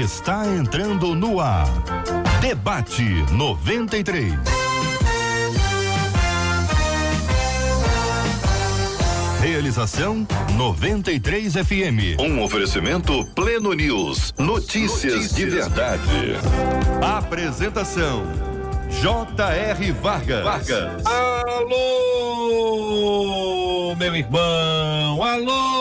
está entrando no ar. Debate 93. Realização 93 FM. Um oferecimento Pleno News. Notícias, Notícias de verdade. Apresentação J.R. Vargas. Vargas. Alô, meu irmão. Alô,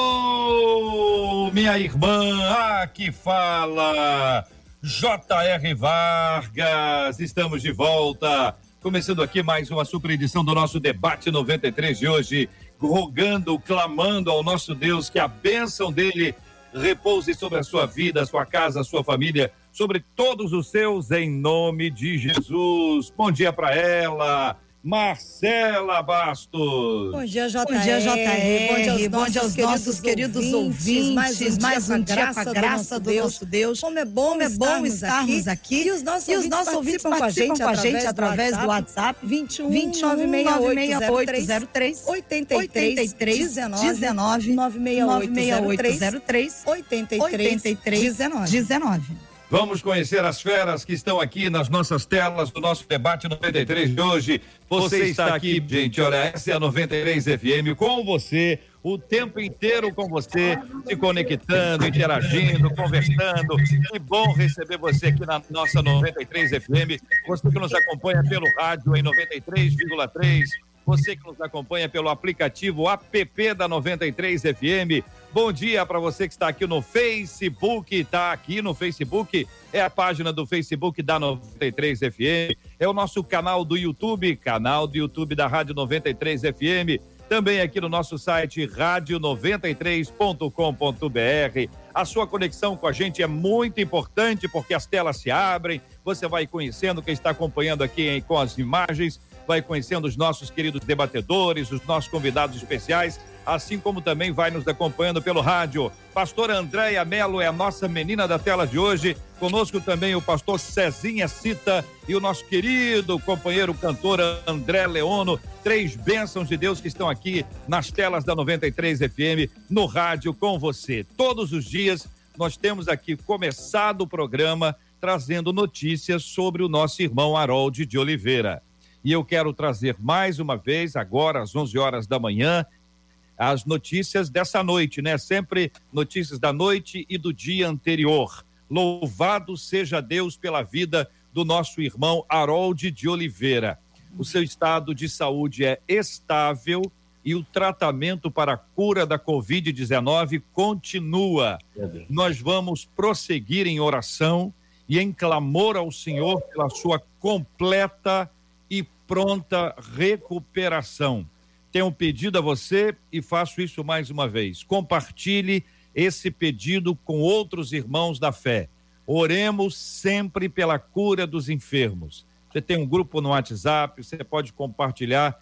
minha irmã. Aqui fala J.R. Vargas. Estamos de volta. Começando aqui mais uma super edição do nosso debate 93 de hoje rogando, clamando ao nosso Deus que a bênção dele repouse sobre a sua vida, a sua casa, a sua família, sobre todos os seus, em nome de Jesus. Bom dia para ela. Marcela Bastos. Bom dia, JR. Bom dia, JR. Bom dia aos, Bom dia aos nossos queridos ouvintes. Mais um, mais um dia com a graça do, nosso Deus. Como é bom, Como é bom estarmos aqui. aqui. E os nossos, e os nossos ouvintes participam, participam com a gente através do WhatsApp 21 96803 83 19 96803 83 19. Vamos conhecer as feras que estão aqui nas nossas telas do nosso debate 93 de hoje. Você, você está aqui, gente, olha, essa é a 93 FM com você, o tempo inteiro com você, se conectando, interagindo, conversando. Que bom receber você aqui na nossa 93 FM. Você que nos acompanha pelo rádio em 93,3 você que nos acompanha pelo aplicativo app da 93 FM. Bom dia para você que está aqui no Facebook, está aqui no Facebook, é a página do Facebook da 93 FM, é o nosso canal do YouTube, canal do YouTube da Rádio 93 FM, também aqui no nosso site rádio93.com.br. A sua conexão com a gente é muito importante porque as telas se abrem, você vai conhecendo quem está acompanhando aqui hein, com as imagens vai conhecendo os nossos queridos debatedores, os nossos convidados especiais, assim como também vai nos acompanhando pelo rádio. Pastor Andréia Melo é a nossa menina da tela de hoje. Conosco também o pastor Cezinha Cita e o nosso querido companheiro cantor André Leono. Três bênçãos de Deus que estão aqui nas telas da 93 FM, no rádio com você. Todos os dias nós temos aqui começado o programa trazendo notícias sobre o nosso irmão Harold de Oliveira. E eu quero trazer mais uma vez, agora às 11 horas da manhã, as notícias dessa noite, né? Sempre notícias da noite e do dia anterior. Louvado seja Deus pela vida do nosso irmão Harold de Oliveira. O seu estado de saúde é estável e o tratamento para a cura da Covid-19 continua. Nós vamos prosseguir em oração e em clamor ao Senhor pela sua completa e pronta recuperação. Tenho um pedido a você e faço isso mais uma vez. Compartilhe esse pedido com outros irmãos da fé. Oremos sempre pela cura dos enfermos. Você tem um grupo no WhatsApp, você pode compartilhar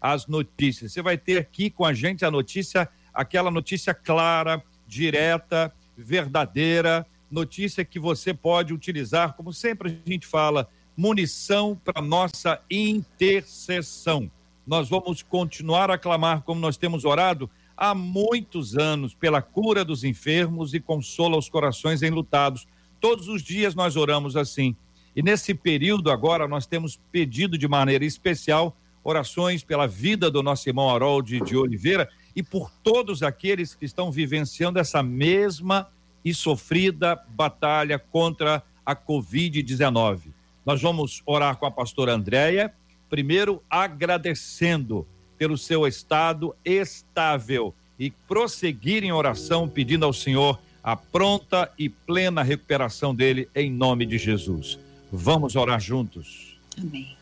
as notícias. Você vai ter aqui com a gente a notícia, aquela notícia clara, direta, verdadeira, notícia que você pode utilizar, como sempre a gente fala, munição para nossa intercessão. Nós vamos continuar a clamar como nós temos orado há muitos anos pela cura dos enfermos e consola os corações enlutados. Todos os dias nós oramos assim. E nesse período agora nós temos pedido de maneira especial orações pela vida do nosso irmão Harold de Oliveira e por todos aqueles que estão vivenciando essa mesma e sofrida batalha contra a Covid-19. Nós vamos orar com a pastora Andréia, primeiro agradecendo pelo seu estado estável e prosseguir em oração pedindo ao Senhor a pronta e plena recuperação dele em nome de Jesus. Vamos orar juntos. Amém.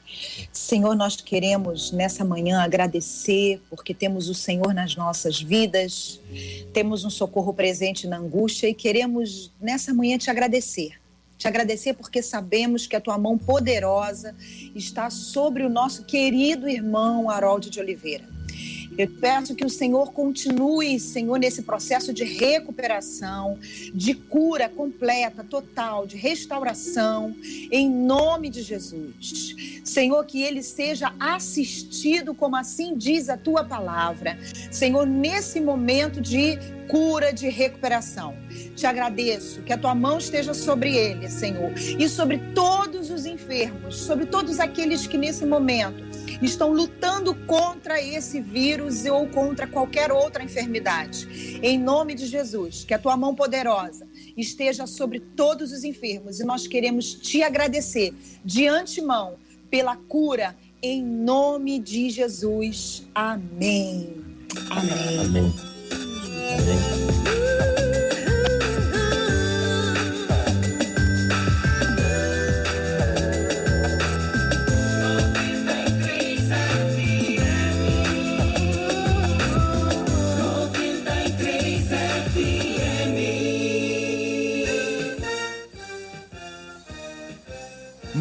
Senhor, nós queremos nessa manhã agradecer porque temos o Senhor nas nossas vidas, temos um socorro presente na angústia e queremos nessa manhã te agradecer te agradecer porque sabemos que a tua mão poderosa está sobre o nosso querido irmão Harold de Oliveira. Eu peço que o Senhor continue, Senhor, nesse processo de recuperação, de cura completa, total, de restauração, em nome de Jesus. Senhor, que ele seja assistido, como assim diz a tua palavra. Senhor, nesse momento de cura, de recuperação. Te agradeço que a tua mão esteja sobre ele, Senhor, e sobre todos os enfermos, sobre todos aqueles que nesse momento estão lutando contra esse vírus ou contra qualquer outra enfermidade. Em nome de Jesus, que a tua mão poderosa esteja sobre todos os enfermos e nós queremos te agradecer de antemão pela cura em nome de Jesus. Amém. Amém. Amém. Amém.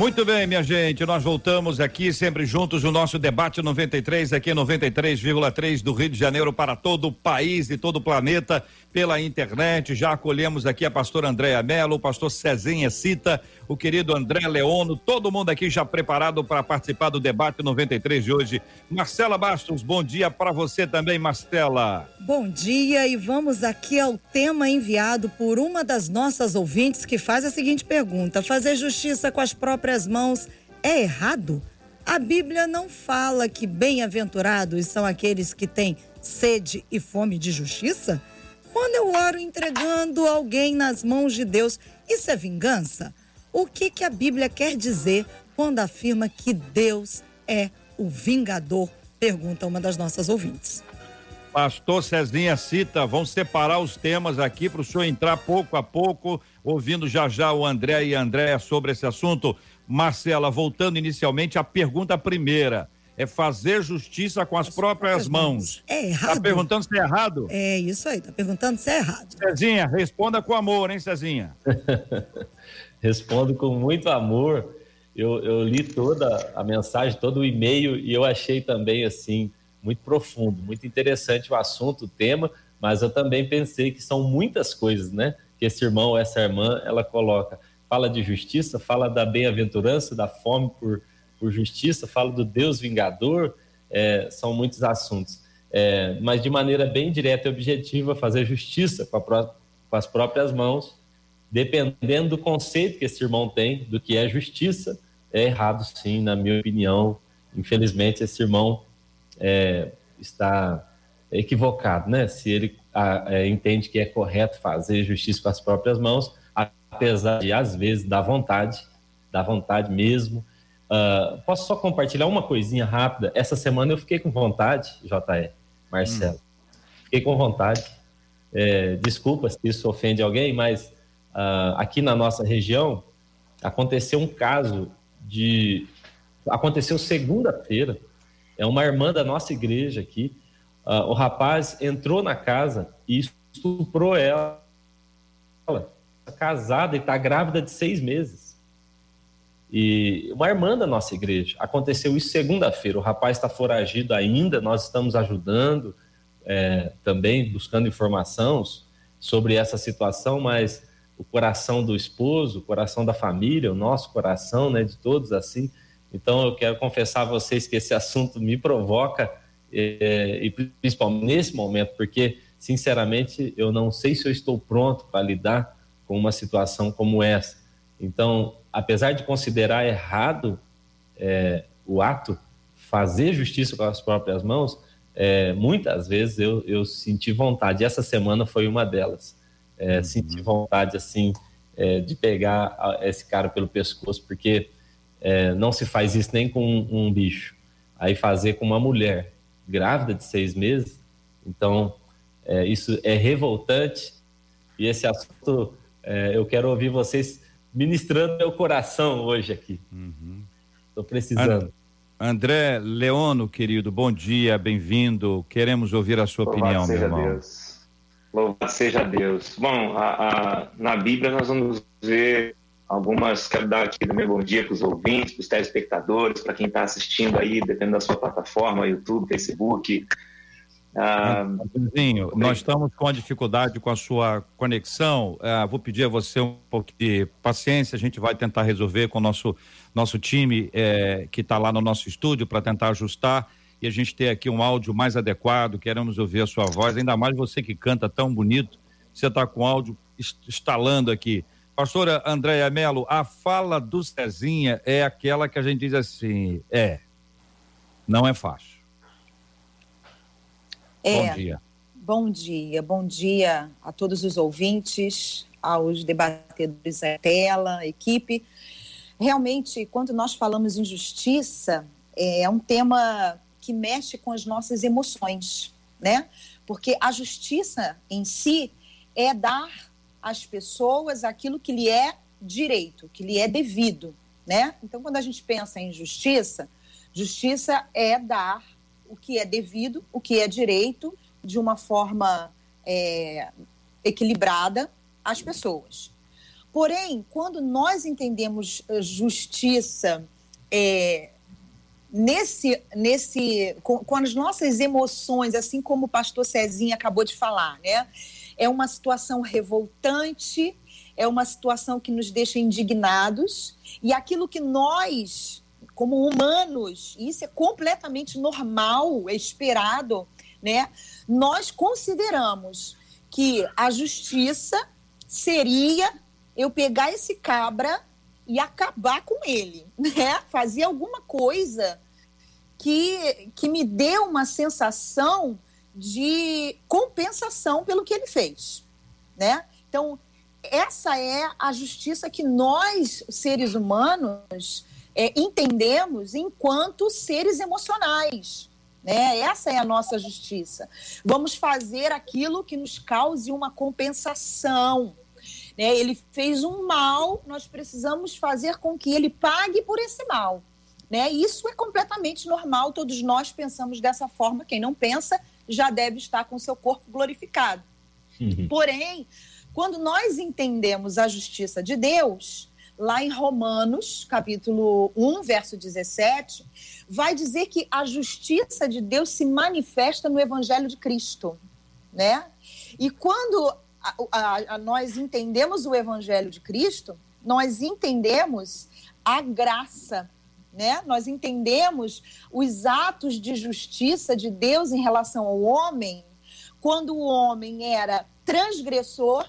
Muito bem, minha gente, nós voltamos aqui sempre juntos no nosso debate 93, aqui 93,3 do Rio de Janeiro para todo o país e todo o planeta pela internet. Já acolhemos aqui a pastora Andréa Mello, o pastor Cezinha Cita, o querido André Leono, todo mundo aqui já preparado para participar do debate 93 de hoje. Marcela Bastos, bom dia para você também, Marcela. Bom dia e vamos aqui ao tema enviado por uma das nossas ouvintes que faz a seguinte pergunta: fazer justiça com as próprias mãos é errado? A Bíblia não fala que bem-aventurados são aqueles que têm sede e fome de justiça? Quando eu oro entregando alguém nas mãos de Deus, isso é vingança? O que, que a Bíblia quer dizer quando afirma que Deus é o vingador? Pergunta uma das nossas ouvintes. Pastor Cezinha cita, vamos separar os temas aqui para o senhor entrar pouco a pouco, ouvindo já já o André e a Andréa sobre esse assunto. Marcela, voltando inicialmente à pergunta primeira é fazer justiça com as, as próprias, próprias mãos. mãos. É errado. Tá perguntando se é errado? É isso aí, tá perguntando se é errado. Cezinha, responda com amor, hein, Cezinha? Respondo com muito amor. Eu, eu li toda a mensagem, todo o e-mail e eu achei também assim muito profundo, muito interessante o assunto, o tema, mas eu também pensei que são muitas coisas, né? Que esse irmão ou essa irmã ela coloca. Fala de justiça, fala da bem-aventurança, da fome por por justiça, fala do Deus vingador, é, são muitos assuntos. É, mas de maneira bem direta e objetiva, fazer justiça com, pró com, as próprias mãos, dependendo do conceito que esse irmão tem do que é justiça, é errado sim, na minha opinião. Infelizmente, esse irmão é, está equivocado, né? Se ele a, é, entende que é correto fazer justiça com as próprias mãos, apesar de, às vezes, dar vontade, dar vontade mesmo, Uh, posso só compartilhar uma coisinha rápida? Essa semana eu fiquei com vontade, JR, Marcelo. Hum. Fiquei com vontade. É, desculpa se isso ofende alguém, mas uh, aqui na nossa região aconteceu um caso de. Aconteceu segunda-feira. É uma irmã da nossa igreja aqui. Uh, o rapaz entrou na casa e estuprou ela. Casada e está grávida de seis meses. E uma irmã da nossa igreja. Aconteceu isso segunda-feira. O rapaz está foragido ainda, nós estamos ajudando, é, também buscando informações sobre essa situação, mas o coração do esposo, o coração da família, o nosso coração, né, de todos assim. Então eu quero confessar a vocês que esse assunto me provoca, é, e principalmente nesse momento, porque, sinceramente, eu não sei se eu estou pronto para lidar com uma situação como essa. Então, apesar de considerar errado é, o ato, fazer justiça com as próprias mãos, é, muitas vezes eu, eu senti vontade. Essa semana foi uma delas. É, uhum. Senti vontade, assim, é, de pegar esse cara pelo pescoço, porque é, não se faz isso nem com um, um, bicho. Aí fazer com uma mulher grávida de seis meses, então é, isso é revoltante. E esse assunto, eu quero ouvir vocês ministrando meu coração hoje aqui. Estou uhum. precisando. André Leono, querido, bom dia, bem-vindo. Queremos ouvir a sua opinião, meu irmão. Deus. Louvado seja Deus. Bom, a, a, na Bíblia nós vamos ver algumas. Quero dar aqui meu bom dia para os ouvintes, para os telespectadores, para quem está assistindo aí, dependendo da sua plataforma, YouTube, Facebook, ah, nós estamos com a dificuldade com a sua conexão. Ah, vou pedir a você um pouco de paciência. A gente vai tentar resolver com o nosso, nosso time eh, que está lá no nosso estúdio para tentar ajustar e a gente ter aqui um áudio mais adequado. Queremos ouvir a sua voz, ainda mais você que canta tão bonito. Você está com áudio instalando aqui. Pastora Andréia Melo, a fala do Cezinha é aquela que a gente diz assim: é, não é fácil. É, bom dia. Bom dia, bom dia a todos os ouvintes, aos debatedores da tela, equipe. Realmente, quando nós falamos em justiça, é um tema que mexe com as nossas emoções, né? Porque a justiça em si é dar às pessoas aquilo que lhe é direito, que lhe é devido, né? Então, quando a gente pensa em justiça, justiça é dar o que é devido, o que é direito, de uma forma é, equilibrada às pessoas. Porém, quando nós entendemos justiça é, nesse, nesse com, com, as nossas emoções, assim como o pastor Cezinha acabou de falar, né? É uma situação revoltante, é uma situação que nos deixa indignados, e aquilo que nós, como humanos, isso é completamente normal, é esperado, né? Nós consideramos que a justiça seria eu pegar esse cabra e acabar com ele, né? Fazer alguma coisa que, que me dê uma sensação de compensação pelo que ele fez, né? Então, essa é a justiça que nós, seres humanos, é, entendemos enquanto seres emocionais. Né? Essa é a nossa justiça. Vamos fazer aquilo que nos cause uma compensação. Né? Ele fez um mal, nós precisamos fazer com que ele pague por esse mal. Né? Isso é completamente normal, todos nós pensamos dessa forma. Quem não pensa já deve estar com seu corpo glorificado. Uhum. Porém, quando nós entendemos a justiça de Deus, lá em Romanos, capítulo 1, verso 17, vai dizer que a justiça de Deus se manifesta no evangelho de Cristo, né? E quando a, a, a nós entendemos o evangelho de Cristo, nós entendemos a graça né? Nós entendemos os atos de justiça de Deus em relação ao homem, quando o homem era transgressor,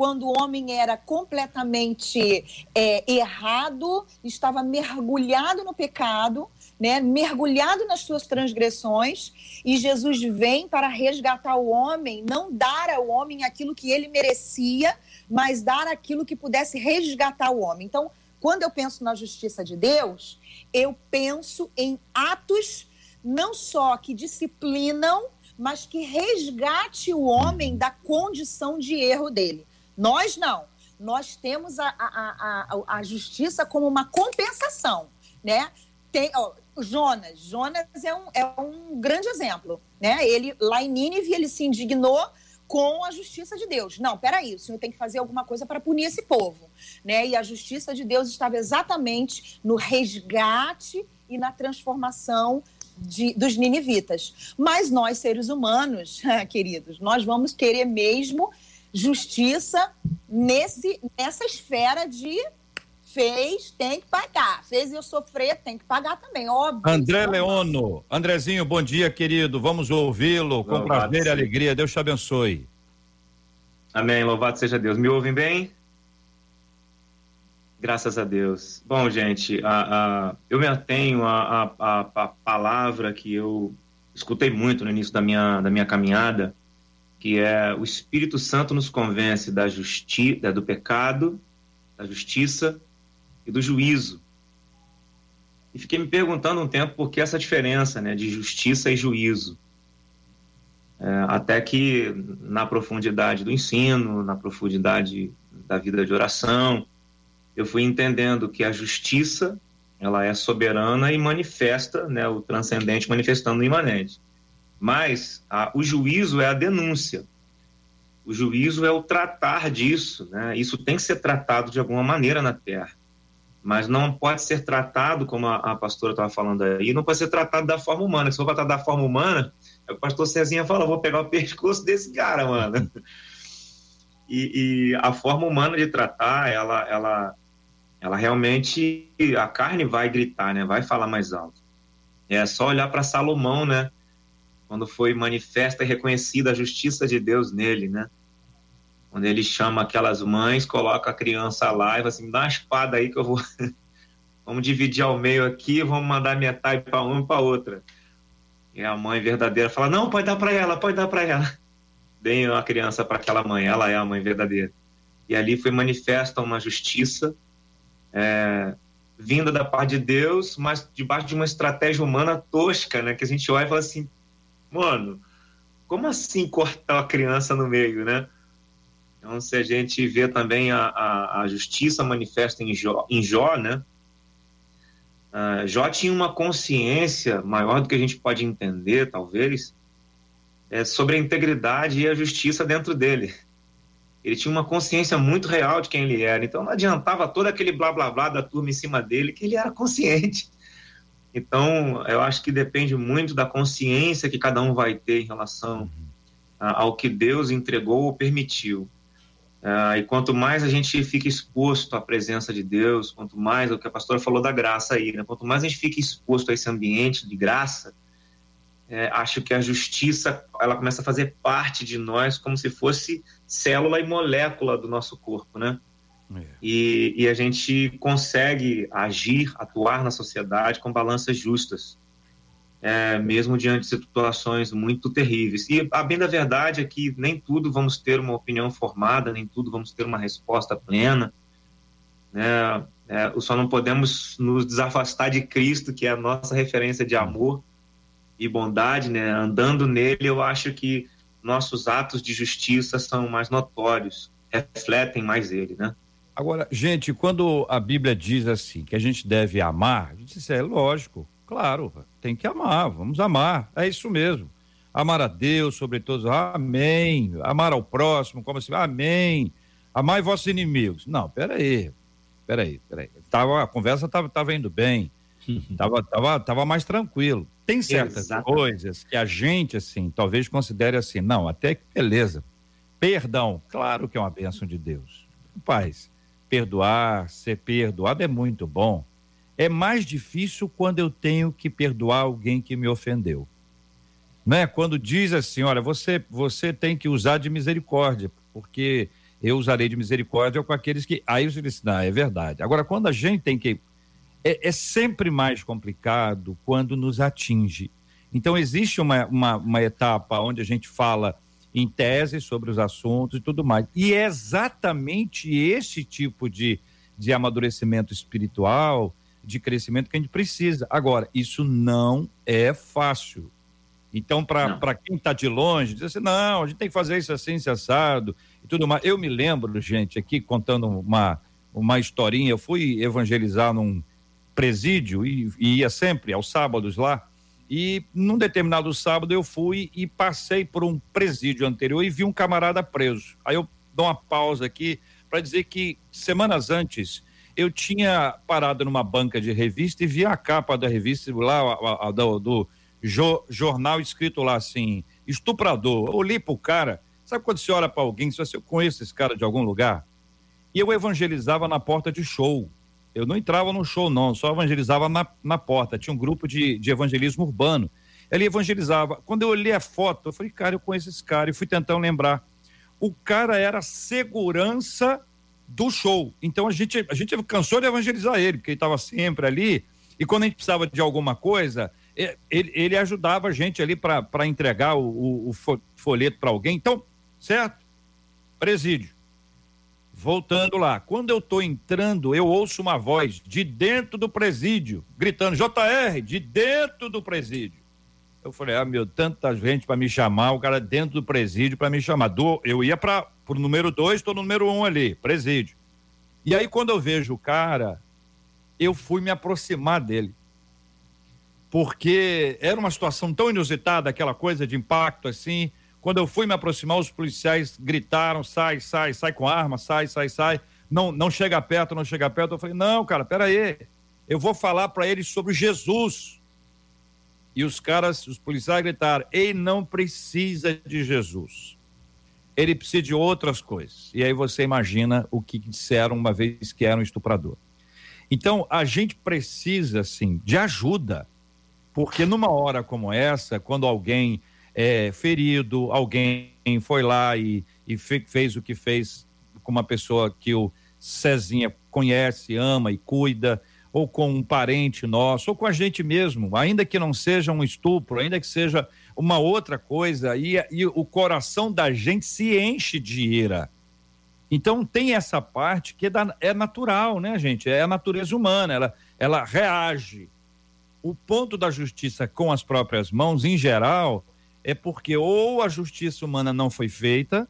quando o homem era completamente é, errado, estava mergulhado no pecado, né, mergulhado nas suas transgressões, e Jesus vem para resgatar o homem, não dar ao homem aquilo que ele merecia, mas dar aquilo que pudesse resgatar o homem. Então, quando eu penso na justiça de Deus, eu penso em atos não só que disciplinam, mas que resgate o homem da condição de erro dele. Nós não. Nós temos a, a, a, a justiça como uma compensação, né? Tem, ó, Jonas, Jonas é um, é um grande exemplo, né? Ele lá em Nínive ele se indignou com a justiça de Deus. Não, peraí, o Senhor tem que fazer alguma coisa para punir esse povo. Né? E a justiça de Deus estava exatamente no resgate e na transformação de, dos ninivitas. Mas nós, seres humanos, queridos, nós vamos querer mesmo justiça nesse, nessa esfera de fez, tem que pagar. Fez eu sofrer, tem que pagar também, óbvio. André Leono, Andrezinho, bom dia, querido. Vamos ouvi-lo com Louvado prazer e alegria. Deus te abençoe. Amém. Louvado seja Deus. Me ouvem bem? Graças a Deus. Bom, gente, a, a, eu me atenho à a, a, palavra que eu escutei muito no início da minha, da minha caminhada, que é o Espírito Santo nos convence da justiça, do pecado, da justiça e do juízo. E fiquei me perguntando um tempo por que essa diferença né, de justiça e juízo. É, até que na profundidade do ensino, na profundidade da vida de oração, eu fui entendendo que a justiça ela é soberana e manifesta né, o transcendente manifestando o imanente. Mas a, o juízo é a denúncia. O juízo é o tratar disso. Né? Isso tem que ser tratado de alguma maneira na Terra mas não pode ser tratado, como a, a pastora estava falando aí, não pode ser tratado da forma humana. Se for tratar da forma humana, é o pastor Cezinha falou, vou pegar o pescoço desse cara, mano. E, e, a forma humana de tratar, ela, ela, ela realmente, a carne vai gritar, né? Vai falar mais alto. É só olhar para Salomão, né? Quando foi manifesta e reconhecida a justiça de Deus nele, né? Quando ele chama aquelas mães, coloca a criança lá e fala assim: dá uma espada aí que eu vou. vamos dividir ao meio aqui, vamos mandar metade para uma e para outra. E a mãe verdadeira fala: não, pode dar para ela, pode dar para ela. Deem a criança para aquela mãe, ela é a mãe verdadeira. E ali foi manifesta uma justiça é, vinda da parte de Deus, mas debaixo de uma estratégia humana tosca, né? Que a gente olha e fala assim: mano, como assim cortar a criança no meio, né? Então, se a gente vê também a, a, a justiça manifesta em Jó, em Jó né? Uh, Jó tinha uma consciência maior do que a gente pode entender, talvez, é, sobre a integridade e a justiça dentro dele. Ele tinha uma consciência muito real de quem ele era. Então não adiantava todo aquele blá blá blá da turma em cima dele, que ele era consciente. Então eu acho que depende muito da consciência que cada um vai ter em relação ao que Deus entregou ou permitiu. Uh, e quanto mais a gente fica exposto à presença de Deus, quanto mais, o que a pastora falou da graça aí, né? quanto mais a gente fica exposto a esse ambiente de graça, é, acho que a justiça ela começa a fazer parte de nós como se fosse célula e molécula do nosso corpo, né? É. E, e, a gente consegue agir, atuar na sociedade com balanças justas, é, mesmo diante de situações muito terríveis. E a bem da verdade é que nem tudo vamos ter uma opinião formada, nem tudo vamos ter uma resposta plena. Né? É, só não podemos nos desafastar de Cristo, que é a nossa referência de amor e bondade, né? Andando nele, eu acho que nossos atos de justiça são mais notórios, refletem mais ele, né? Agora, gente, quando a Bíblia diz assim, que a gente deve amar, a gente diz, é lógico, claro, tem que amar, vamos amar, é isso mesmo. Amar a Deus sobre todos, amém. Amar ao próximo, como assim, amém. Amar vossos inimigos. Não, peraí, peraí, peraí. Tava, a conversa estava tava indo bem, tava, tava, tava mais tranquilo. Tem certas Exatamente. coisas que a gente, assim, talvez considere assim, não, até que beleza. Perdão, claro que é uma bênção de Deus. Paz, perdoar, ser perdoado é muito bom. É mais difícil quando eu tenho que perdoar alguém que me ofendeu. Né? Quando diz assim, olha, você, você tem que usar de misericórdia, porque eu usarei de misericórdia com aqueles que. Aí você disse, não, é verdade. Agora, quando a gente tem que é, é sempre mais complicado quando nos atinge. Então, existe uma, uma, uma etapa onde a gente fala em tese sobre os assuntos e tudo mais. E é exatamente esse tipo de, de amadurecimento espiritual, de crescimento que a gente precisa. Agora, isso não é fácil. Então, para quem está de longe, diz assim: não, a gente tem que fazer isso assim, assado e tudo mais. Eu me lembro, gente, aqui contando uma, uma historinha. Eu fui evangelizar num, presídio e, e ia sempre aos sábados lá. E num determinado sábado eu fui e passei por um presídio anterior e vi um camarada preso. Aí eu dou uma pausa aqui para dizer que semanas antes eu tinha parado numa banca de revista e vi a capa da revista lá, a, a, do, do jo, jornal escrito lá assim, estuprador. Eu olhei pro cara, sabe quando você olha para alguém, se você conhece esse cara de algum lugar? E eu evangelizava na porta de show. Eu não entrava no show, não, só evangelizava na, na porta. Tinha um grupo de, de evangelismo urbano. Ele evangelizava. Quando eu olhei a foto, eu falei, cara, eu conheço esse cara. E fui tentando lembrar. O cara era segurança do show. Então a gente, a gente cansou de evangelizar ele, porque ele estava sempre ali. E quando a gente precisava de alguma coisa, ele, ele ajudava a gente ali para entregar o, o, o folheto para alguém. Então, certo? Presídio. Voltando lá, quando eu estou entrando, eu ouço uma voz de dentro do presídio, gritando: JR, de dentro do presídio. Eu falei: ah, meu, tanta gente para me chamar, o cara dentro do presídio para me chamar. Do, eu ia para o número dois, estou no número um ali, presídio. E aí, quando eu vejo o cara, eu fui me aproximar dele. Porque era uma situação tão inusitada, aquela coisa de impacto assim. Quando eu fui me aproximar, os policiais gritaram: sai, sai, sai com arma, sai, sai, sai. Não, não chega perto, não chega perto. Eu falei: não, cara, peraí. Eu vou falar para eles sobre Jesus. E os caras, os policiais gritaram: ele não precisa de Jesus. Ele precisa de outras coisas. E aí você imagina o que disseram uma vez que era um estuprador. Então, a gente precisa, assim, de ajuda. Porque numa hora como essa, quando alguém é, ferido, alguém foi lá e, e fez o que fez com uma pessoa que o Cezinha conhece, ama e cuida, ou com um parente nosso, ou com a gente mesmo, ainda que não seja um estupro, ainda que seja uma outra coisa, e, e o coração da gente se enche de ira. Então tem essa parte que é, da, é natural, né, gente? É a natureza humana, ela, ela reage. O ponto da justiça com as próprias mãos, em geral, é porque ou a justiça humana não foi feita,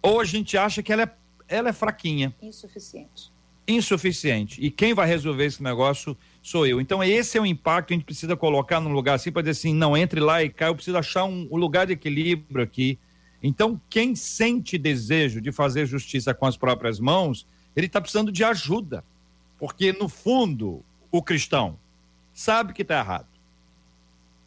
ou a gente acha que ela é, ela é fraquinha. Insuficiente. Insuficiente. E quem vai resolver esse negócio sou eu. Então, esse é o impacto que a gente precisa colocar num lugar assim, para dizer assim: não, entre lá e cá, eu preciso achar um, um lugar de equilíbrio aqui. Então, quem sente desejo de fazer justiça com as próprias mãos, ele está precisando de ajuda. Porque, no fundo, o cristão sabe que está errado.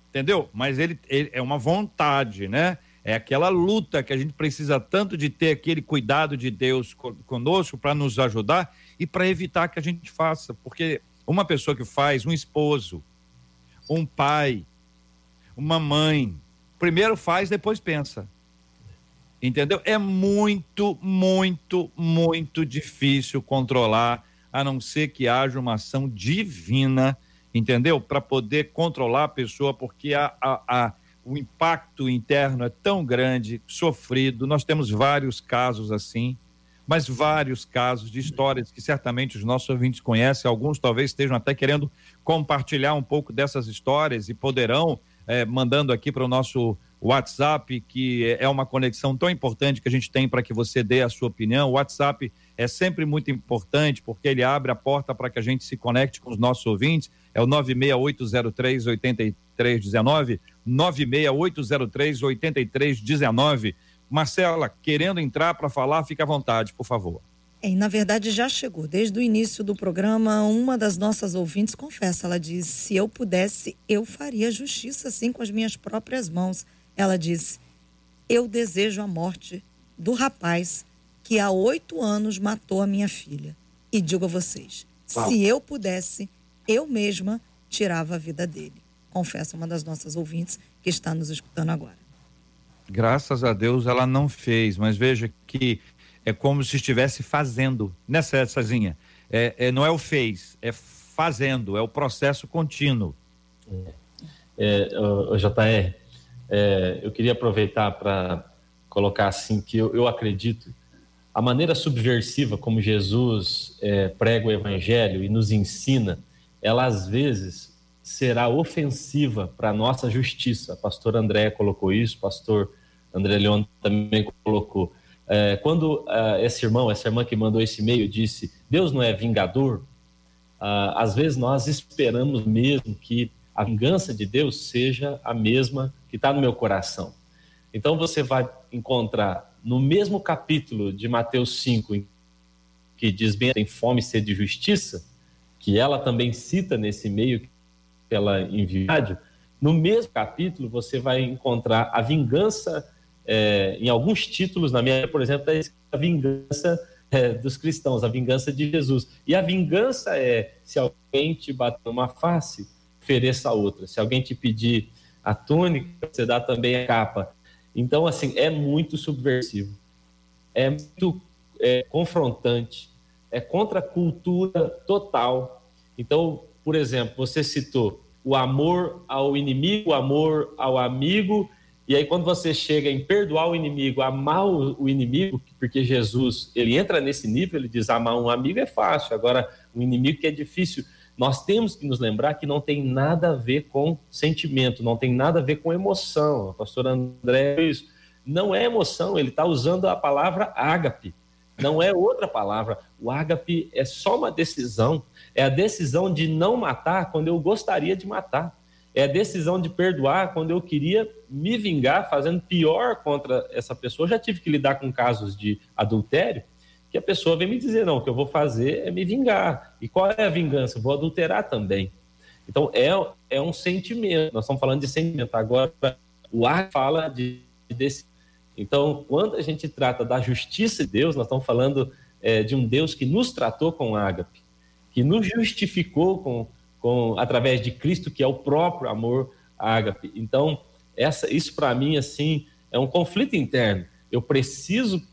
Entendeu? Mas ele, ele é uma vontade, né? É aquela luta que a gente precisa tanto de ter aquele cuidado de Deus conosco para nos ajudar e para evitar que a gente faça. Porque uma pessoa que faz, um esposo, um pai, uma mãe, primeiro faz, depois pensa. Entendeu? É muito, muito, muito difícil controlar, a não ser que haja uma ação divina, entendeu? Para poder controlar a pessoa, porque a, a, a o impacto interno é tão grande, sofrido. Nós temos vários casos assim, mas vários casos de histórias que certamente os nossos ouvintes conhecem. Alguns talvez estejam até querendo compartilhar um pouco dessas histórias e poderão, é, mandando aqui para o nosso WhatsApp, que é uma conexão tão importante que a gente tem para que você dê a sua opinião. O WhatsApp é sempre muito importante porque ele abre a porta para que a gente se conecte com os nossos ouvintes. É o 96803 8319 96803 8319. Marcela, querendo entrar para falar, fique à vontade, por favor. É, na verdade já chegou. Desde o início do programa, uma das nossas ouvintes confessa, ela disse: "Se eu pudesse, eu faria justiça assim com as minhas próprias mãos". Ela disse: "Eu desejo a morte do rapaz que há oito anos matou a minha filha. E digo a vocês, Uau. se eu pudesse, eu mesma tirava a vida dele" confessa uma das nossas ouvintes que está nos escutando agora. Graças a Deus ela não fez, mas veja que é como se estivesse fazendo, né, Cezinha? É, é, não é o fez, é fazendo, é o processo contínuo. É, o, o JR, é, eu queria aproveitar para colocar assim que eu, eu, acredito a maneira subversiva como Jesus é, prega o evangelho e nos ensina, ela às vezes será ofensiva para a nossa justiça. A pastora André colocou isso, pastor André Leon também colocou. É, quando uh, esse irmão, essa irmã que mandou esse e-mail disse, Deus não é vingador, uh, às vezes nós esperamos mesmo que a vingança de Deus seja a mesma que está no meu coração. Então você vai encontrar no mesmo capítulo de Mateus 5, que diz bem tem fome e sede de justiça, que ela também cita nesse e-mail ela enviou, no mesmo capítulo você vai encontrar a vingança, é, em alguns títulos, na minha, por exemplo, é a vingança é, dos cristãos, a vingança de Jesus. E a vingança é, se alguém te bater uma face, ofereça a outra. Se alguém te pedir a túnica, você dá também a capa. Então, assim, é muito subversivo, é muito é, confrontante, é contra a cultura total. Então, por exemplo, você citou o amor ao inimigo, o amor ao amigo, e aí quando você chega em perdoar o inimigo, amar o inimigo, porque Jesus, ele entra nesse nível, ele diz amar um amigo é fácil, agora o inimigo que é difícil. Nós temos que nos lembrar que não tem nada a ver com sentimento, não tem nada a ver com emoção. O pastor André, isso não é emoção, ele está usando a palavra ágape, não é outra palavra. O ágape é só uma decisão é a decisão de não matar quando eu gostaria de matar. É a decisão de perdoar quando eu queria me vingar, fazendo pior contra essa pessoa. Eu já tive que lidar com casos de adultério, que a pessoa vem me dizer: não, o que eu vou fazer é me vingar. E qual é a vingança? Vou adulterar também. Então, é, é um sentimento. Nós estamos falando de sentimento. Agora, o ar fala de, de desse. Então, quando a gente trata da justiça de Deus, nós estamos falando é, de um Deus que nos tratou com ágape que nos justificou com, com através de Cristo, que é o próprio amor ágape. Então, essa, isso para mim assim é um conflito interno. eu preciso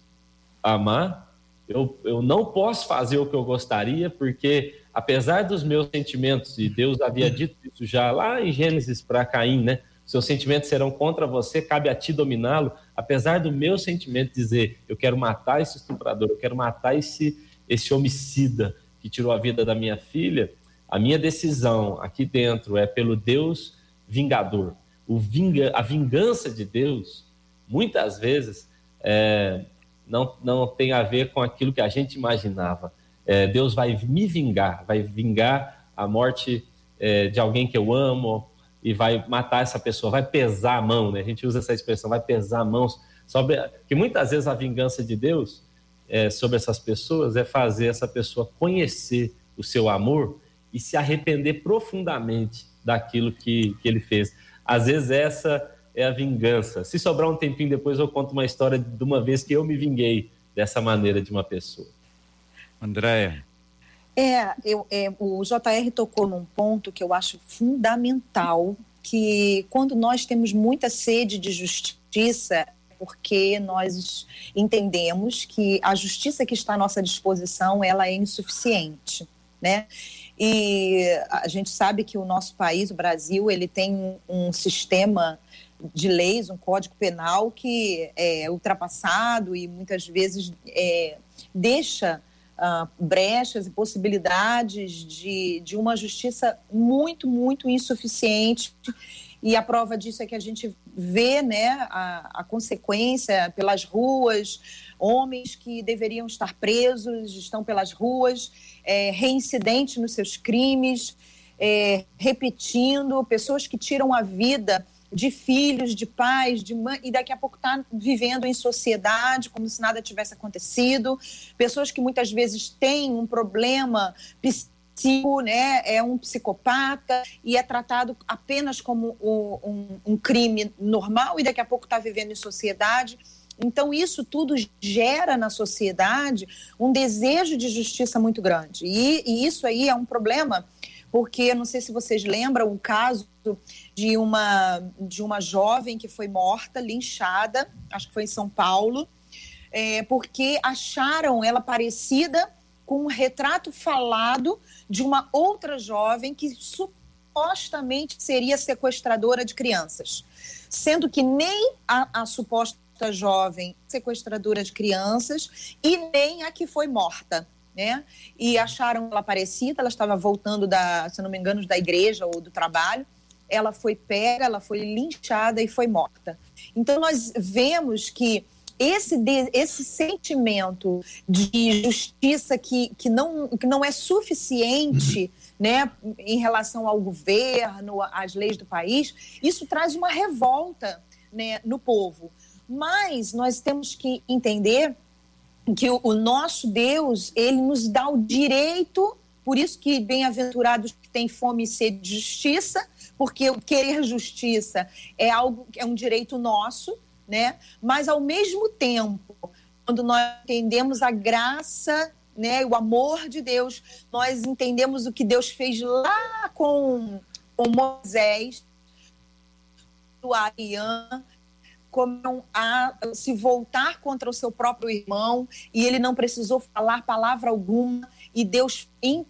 amar, eu, eu não posso fazer o que eu gostaria, porque apesar dos meus sentimentos, e Deus havia dito isso já lá em Gênesis para Caim, né? Seus sentimentos serão contra você, cabe a ti dominá-lo. Apesar do meu sentimento dizer, eu quero matar esse estuprador, eu quero matar esse, esse homicida que tirou a vida da minha filha, a minha decisão aqui dentro é pelo Deus vingador. O vinga, a vingança de Deus, muitas vezes, é, não, não tem a ver com aquilo que a gente imaginava. É, Deus vai me vingar, vai vingar a morte é, de alguém que eu amo e vai matar essa pessoa, vai pesar a mão, né? A gente usa essa expressão, vai pesar a mão sobre que muitas vezes a vingança de Deus é, sobre essas pessoas é fazer essa pessoa conhecer o seu amor e se arrepender profundamente daquilo que, que ele fez. Às vezes essa é a vingança. Se sobrar um tempinho depois, eu conto uma história de uma vez que eu me vinguei dessa maneira de uma pessoa. Andréia. É, eu, é, o JR tocou num ponto que eu acho fundamental, que quando nós temos muita sede de justiça, porque nós entendemos que a justiça que está à nossa disposição, ela é insuficiente, né? E a gente sabe que o nosso país, o Brasil, ele tem um sistema de leis, um código penal que é ultrapassado e muitas vezes é, deixa uh, brechas e possibilidades de, de uma justiça muito, muito insuficiente. E a prova disso é que a gente vê né, a, a consequência pelas ruas, homens que deveriam estar presos estão pelas ruas, é, reincidentes nos seus crimes, é, repetindo, pessoas que tiram a vida de filhos, de pais, de mãe, e daqui a pouco está vivendo em sociedade como se nada tivesse acontecido. Pessoas que muitas vezes têm um problema psíquico, né, é um psicopata e é tratado apenas como um, um crime normal e daqui a pouco está vivendo em sociedade. Então, isso tudo gera na sociedade um desejo de justiça muito grande. E, e isso aí é um problema porque não sei se vocês lembram o caso de uma, de uma jovem que foi morta, linchada, acho que foi em São Paulo, é, porque acharam ela parecida com um retrato falado de uma outra jovem que supostamente seria sequestradora de crianças, sendo que nem a, a suposta jovem sequestradora de crianças e nem a que foi morta né? E acharam ela parecida, ela estava voltando da, se não me engano, da igreja ou do trabalho. Ela foi pega, ela foi linchada e foi morta. Então nós vemos que esse, esse sentimento de justiça que, que, não, que não é suficiente né, em relação ao governo, às leis do país, isso traz uma revolta né, no povo. Mas nós temos que entender que o, o nosso Deus, ele nos dá o direito, por isso que bem-aventurados que têm fome e sede de justiça, porque querer justiça é algo é um direito nosso, né? Mas ao mesmo tempo, quando nós entendemos a graça, né, o amor de Deus, nós entendemos o que Deus fez lá com, com Moisés, o Ariã, como a se voltar contra o seu próprio irmão e ele não precisou falar palavra alguma e Deus in,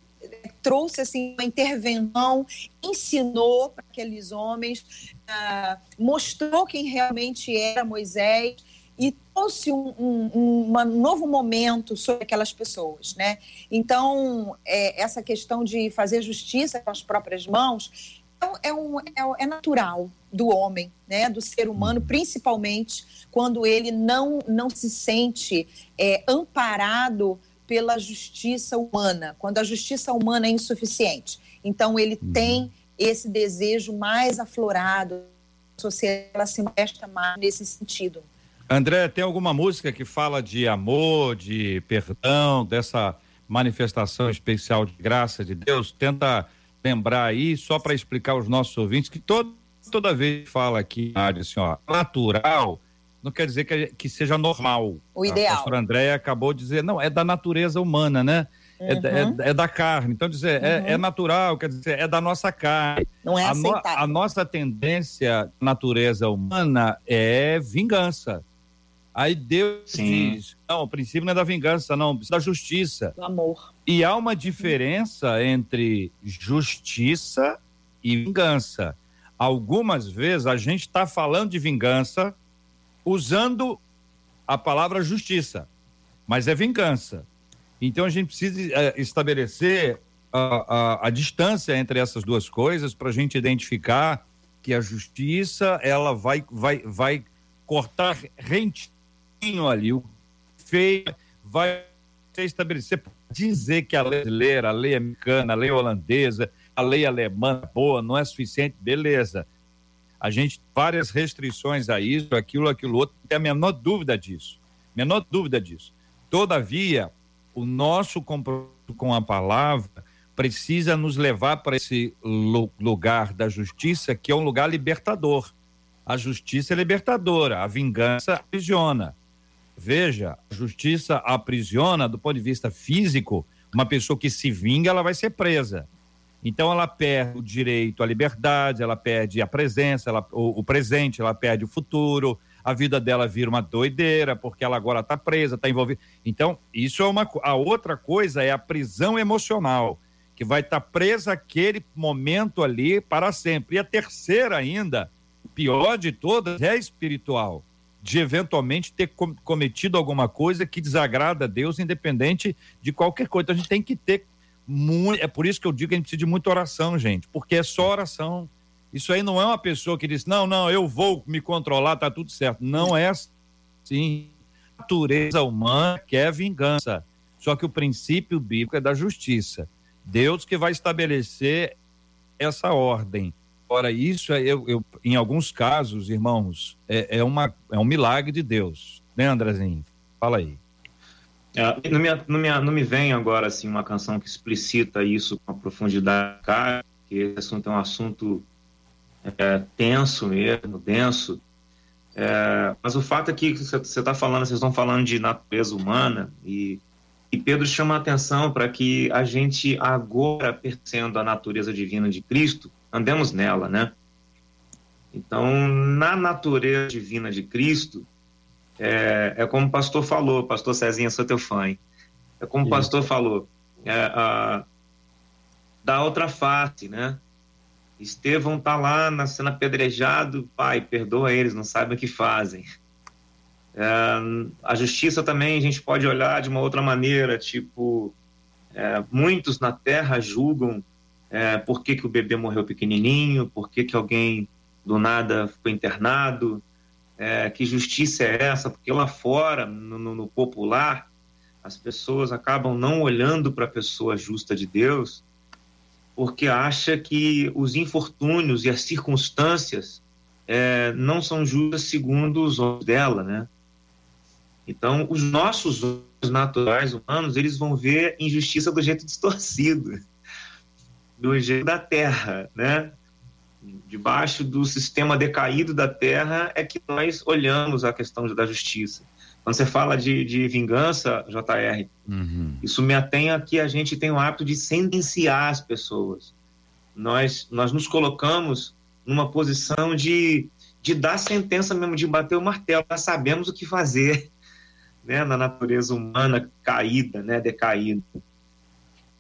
trouxe assim uma intervenção, ensinou para aqueles homens, uh, mostrou quem realmente era Moisés e trouxe um, um, um, novo momento sobre aquelas pessoas, né? Então, é, essa questão de fazer justiça com as próprias mãos é, um, é, é, natural do homem, né, do ser humano, principalmente quando ele não, não se sente é, amparado pela justiça humana, quando a justiça humana é insuficiente. Então, ele uhum. tem esse desejo mais aflorado, a sociedade se manifesta mais nesse sentido. André, tem alguma música que fala de amor, de perdão, dessa manifestação especial de graça de Deus? Tenta lembrar aí, só para explicar aos nossos ouvintes, que todo, toda vez que fala aqui, assim, ó, natural, não quer dizer que, que seja normal. O ideal. A pastora Andréia acabou de dizer, não, é da natureza humana, né? É uhum. É, é, é, da carne. Então, dizer, uhum. é, é, natural, quer dizer, é da nossa carne. Não é a, no, a nossa tendência, natureza humana, é vingança. Aí Deus Sim. diz: não, o princípio não é da vingança, não, é da justiça. Do amor. E há uma diferença entre justiça e vingança. Algumas vezes a gente está falando de vingança usando a palavra justiça, mas é vingança. Então a gente precisa é, estabelecer a, a, a, distância entre essas duas coisas para a gente identificar que a justiça ela vai, vai, vai cortar rentinho ali, o feio vai estabelecer, dizer que a lei brasileira, a lei americana, a lei holandesa, a lei alemã boa não é suficiente, beleza. A gente várias restrições a isso, aquilo, aquilo outro, não tem a menor dúvida disso. Menor dúvida disso. Todavia, o nosso compromisso com a palavra precisa nos levar para esse lugar da justiça, que é um lugar libertador. A justiça é libertadora, a vingança aprisiona. Veja, a justiça aprisiona do ponto de vista físico, uma pessoa que se vinga, ela vai ser presa. Então ela perde o direito à liberdade, ela perde a presença, ela, o, o presente, ela perde o futuro, a vida dela vira uma doideira, porque ela agora está presa, está envolvida. Então, isso é uma. A outra coisa é a prisão emocional, que vai estar tá presa aquele momento ali para sempre. E a terceira, ainda, pior de todas, é espiritual. De eventualmente ter cometido alguma coisa que desagrada a Deus, independente de qualquer coisa. Então, a gente tem que ter muito. É por isso que eu digo que a gente precisa de muita oração, gente, porque é só oração isso aí não é uma pessoa que diz, não, não, eu vou me controlar, tá tudo certo. Não é assim. A natureza humana quer vingança. Só que o princípio bíblico é da justiça. Deus que vai estabelecer essa ordem. Ora, isso é, eu, eu, em alguns casos, irmãos, é, é, uma, é um milagre de Deus. Né, Andrezinho? Fala aí. É, não, me, não, me, não me vem agora assim uma canção que explicita isso com a profundidade, que esse assunto é um assunto é, tenso mesmo, denso. É, mas o fato é que você está falando, vocês estão falando de natureza humana e, e Pedro chama a atenção para que a gente agora, percebendo a natureza divina de Cristo, andemos nela, né? Então, na natureza divina de Cristo, é, é como o pastor falou, pastor Cezinha, sou teu fã, hein? é como o pastor falou, é, a, da outra face, né? Estevão tá lá na sendo apedrejado, pai, perdoa eles, não sabem o que fazem. É, a justiça também a gente pode olhar de uma outra maneira, tipo, é, muitos na Terra julgam é, por que, que o bebê morreu pequenininho, por que, que alguém do nada foi internado, é, que justiça é essa? Porque lá fora, no, no, popular, as pessoas acabam não olhando para a pessoa justa de Deus porque acha que os infortúnios e as circunstâncias é, não são justas segundo os olhos dela, né? Então, os nossos olhos naturais humanos, eles vão ver injustiça do jeito distorcido, do jeito da terra, né? Debaixo do sistema decaído da terra é que nós olhamos a questão da justiça. Quando você fala de, de vingança, JR, uhum. isso me atém a que a gente tem o hábito de sentenciar as pessoas. Nós, nós nos colocamos numa posição de, de dar sentença mesmo, de bater o martelo. Nós sabemos o que fazer né, na natureza humana caída, né, decaída.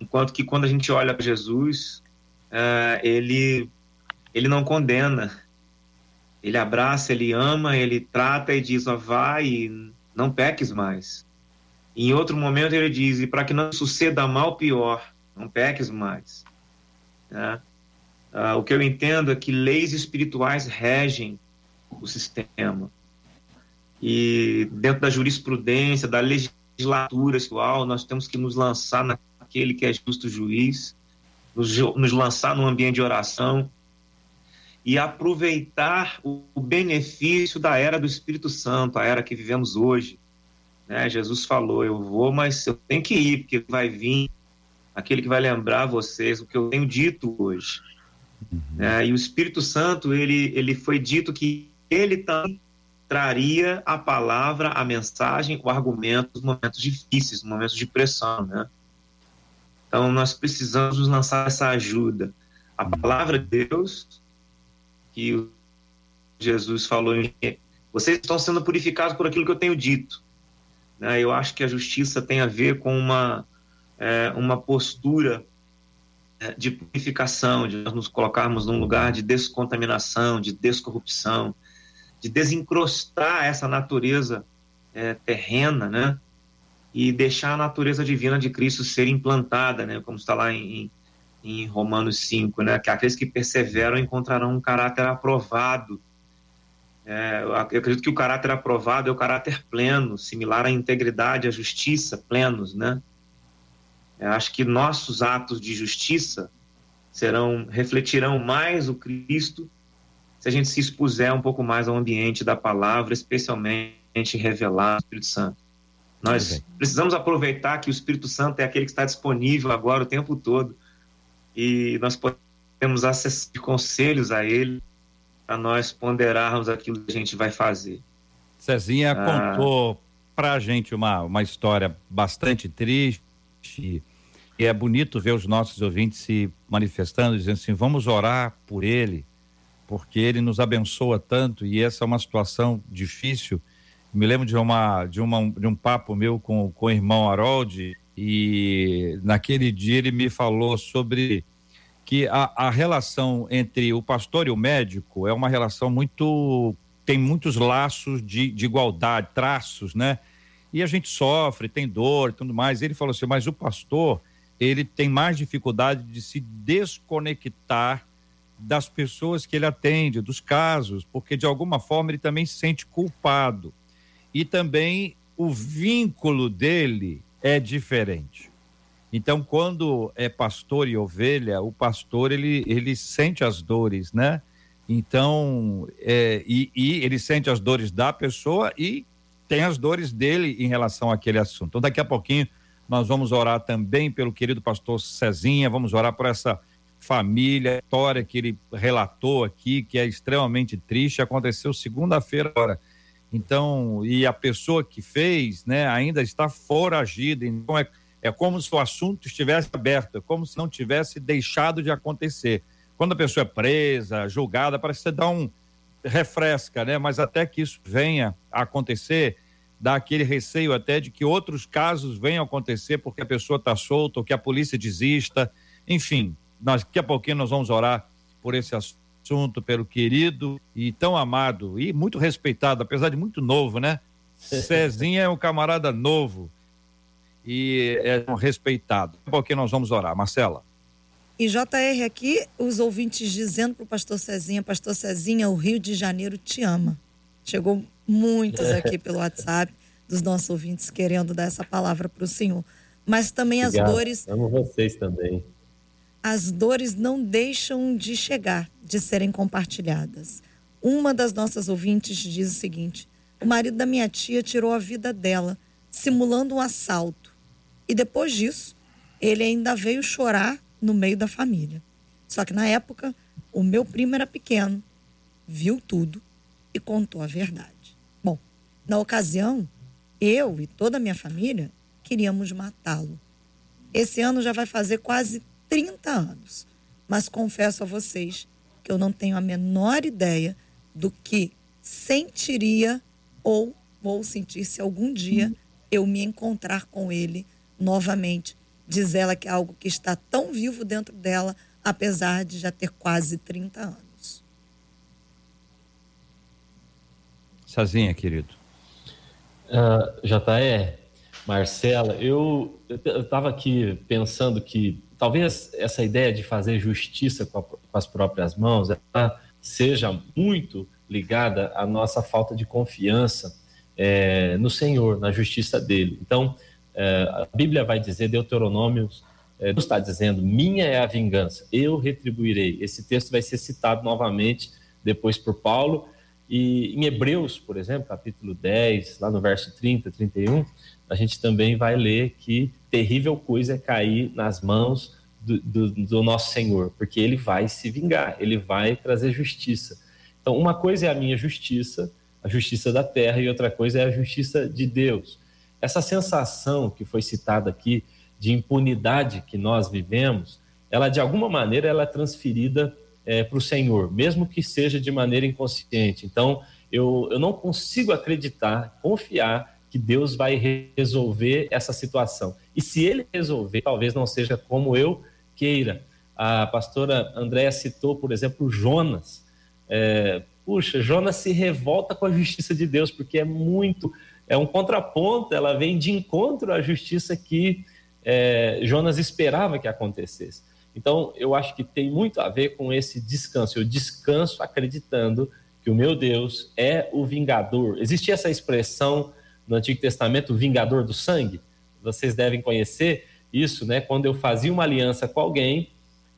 Enquanto que quando a gente olha para Jesus, uh, ele, ele não condena. Ele abraça, ele ama, ele trata e diz: ó, vai, não peques mais. Em outro momento ele diz, e para que não suceda mal pior, não peques mais. Né? Ah, o que eu entendo é que leis espirituais regem o sistema. E dentro da jurisprudência, da legislatura atual, nós temos que nos lançar naquele que é justo juiz, nos, nos lançar num ambiente de oração, e aproveitar o, benefício da era do Espírito Santo, a era que vivemos hoje. Né? Jesus falou: Eu vou, mas eu tenho que ir, porque vai vir aquele que vai lembrar vocês o que eu tenho dito hoje. Uhum. É, e o Espírito Santo, ele, ele foi dito que ele também traria a palavra, a mensagem, o argumento nos momentos difíceis, nos momentos de pressão, né? Então, nós precisamos nos lançar essa ajuda. A uhum. palavra de Deus que Jesus falou em, vocês estão sendo purificados por aquilo que eu tenho dito. Né? Eu acho que a justiça tem a ver com uma, é, uma postura é, de purificação, de nós nos colocarmos num lugar de descontaminação, de descorrupção, de desencrostar essa natureza é, terrena, né? E deixar a natureza divina de Cristo ser implantada, né? Como está lá em, em Romanos 5, né? Que aqueles que perseveram encontrarão um caráter aprovado. É, eu acredito que o caráter aprovado é o caráter pleno, similar à integridade, à justiça, plenos, né? Eu acho que nossos atos de justiça serão refletirão mais o Cristo se a gente se expuser um pouco mais ao ambiente da palavra, especialmente revelar o Espírito Santo. Nós precisamos aproveitar que o Espírito Santo é aquele que está disponível agora o tempo todo e nós podemos acessar conselhos a ele para nós ponderarmos aquilo que a gente vai fazer. Cezinha ah. contou para a gente uma, uma história bastante triste e é bonito ver os nossos ouvintes se manifestando, dizendo assim: vamos orar por ele, porque ele nos abençoa tanto e essa é uma situação difícil. Me lembro de, uma, de, uma, de um papo meu com, com o irmão Harold, e naquele dia ele me falou sobre que a, a relação entre o pastor e o médico é uma relação muito. tem muitos laços de, de igualdade, traços, né? E a gente sofre, tem dor e tudo mais. Ele falou assim, mas o pastor, ele tem mais dificuldade de se desconectar das pessoas que ele atende, dos casos, porque de alguma forma ele também se sente culpado. E também o vínculo dele é diferente. Então, quando é pastor e ovelha, o pastor ele, ele sente as dores, né? Então, é, e, e, ele sente as dores da pessoa e tem as dores dele em relação àquele assunto. Então, daqui a pouquinho nós vamos orar também pelo querido pastor Cezinha, vamos orar por essa família, história que ele relatou aqui, que é extremamente triste, aconteceu segunda-feira agora. Então, e a pessoa que fez, né, ainda está foragida. Então, é é como se o assunto estivesse aberto, é como se não tivesse deixado de acontecer. Quando a pessoa é presa, julgada, parece que você dá um refresca, né? Mas até que isso venha a acontecer, dá aquele receio até de que outros casos venham a acontecer porque a pessoa está solta ou que a polícia desista. Enfim, nós, daqui a pouquinho nós vamos orar por esse assunto, pelo querido e tão amado e muito respeitado, apesar de muito novo, né? Cezinha é um camarada novo e é respeitado. Porque nós vamos orar. Marcela. E JR aqui, os ouvintes dizendo para o pastor Cezinha, pastor Cezinha, o Rio de Janeiro te ama. Chegou muitos aqui pelo WhatsApp dos nossos ouvintes querendo dar essa palavra para o Senhor. Mas também Obrigado. as dores. Amo vocês também. As dores não deixam de chegar, de serem compartilhadas. Uma das nossas ouvintes diz o seguinte: o marido da minha tia tirou a vida dela, simulando um assalto. E depois disso, ele ainda veio chorar no meio da família. Só que na época, o meu primo era pequeno, viu tudo e contou a verdade. Bom, na ocasião, eu e toda a minha família queríamos matá-lo. Esse ano já vai fazer quase 30 anos, mas confesso a vocês que eu não tenho a menor ideia do que sentiria ou vou sentir se algum dia eu me encontrar com ele novamente. Diz ela que é algo que está tão vivo dentro dela, apesar de já ter quase 30 anos. Sozinha, querido. Uh, é Marcela, eu estava aqui pensando que talvez essa ideia de fazer justiça com, a, com as próprias mãos seja muito ligada à nossa falta de confiança é, no Senhor, na justiça dele. Então, é, a Bíblia vai dizer, Deuteronômio é, está dizendo, minha é a vingança, eu retribuirei. Esse texto vai ser citado novamente depois por Paulo. E em Hebreus, por exemplo, capítulo 10, lá no verso 30, 31, a gente também vai ler que terrível coisa é cair nas mãos do, do, do, nosso Senhor, porque ele vai se vingar, ele vai trazer justiça. Então, uma coisa é a minha justiça, a justiça da terra, e outra coisa é a justiça de Deus. Essa sensação que foi citada aqui de impunidade que nós vivemos, ela de alguma maneira ela é transferida é, para o Senhor, mesmo que seja de maneira inconsciente. Então, eu, eu não consigo acreditar, confiar que Deus vai resolver essa situação. E se ele resolver, talvez não seja como eu queira. A pastora Andréa citou, por exemplo, Jonas. É, puxa, Jonas se revolta com a justiça de Deus, porque é muito, é um contraponto, ela vem de encontro à justiça que é, Jonas esperava que acontecesse. Então, eu acho que tem muito a ver com esse descanso. Eu descanso acreditando que o meu Deus é o vingador. Existe essa expressão no Antigo Testamento, o vingador do sangue. Vocês devem conhecer isso, né? Quando eu fazia uma aliança com alguém,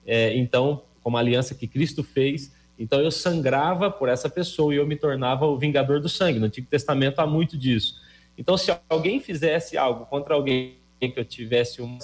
é, então, como a aliança que Cristo fez, então eu sangrava por essa pessoa e eu me tornava o vingador do sangue. No Antigo Testamento há muito disso. Então, se alguém fizesse algo contra alguém que eu tivesse uma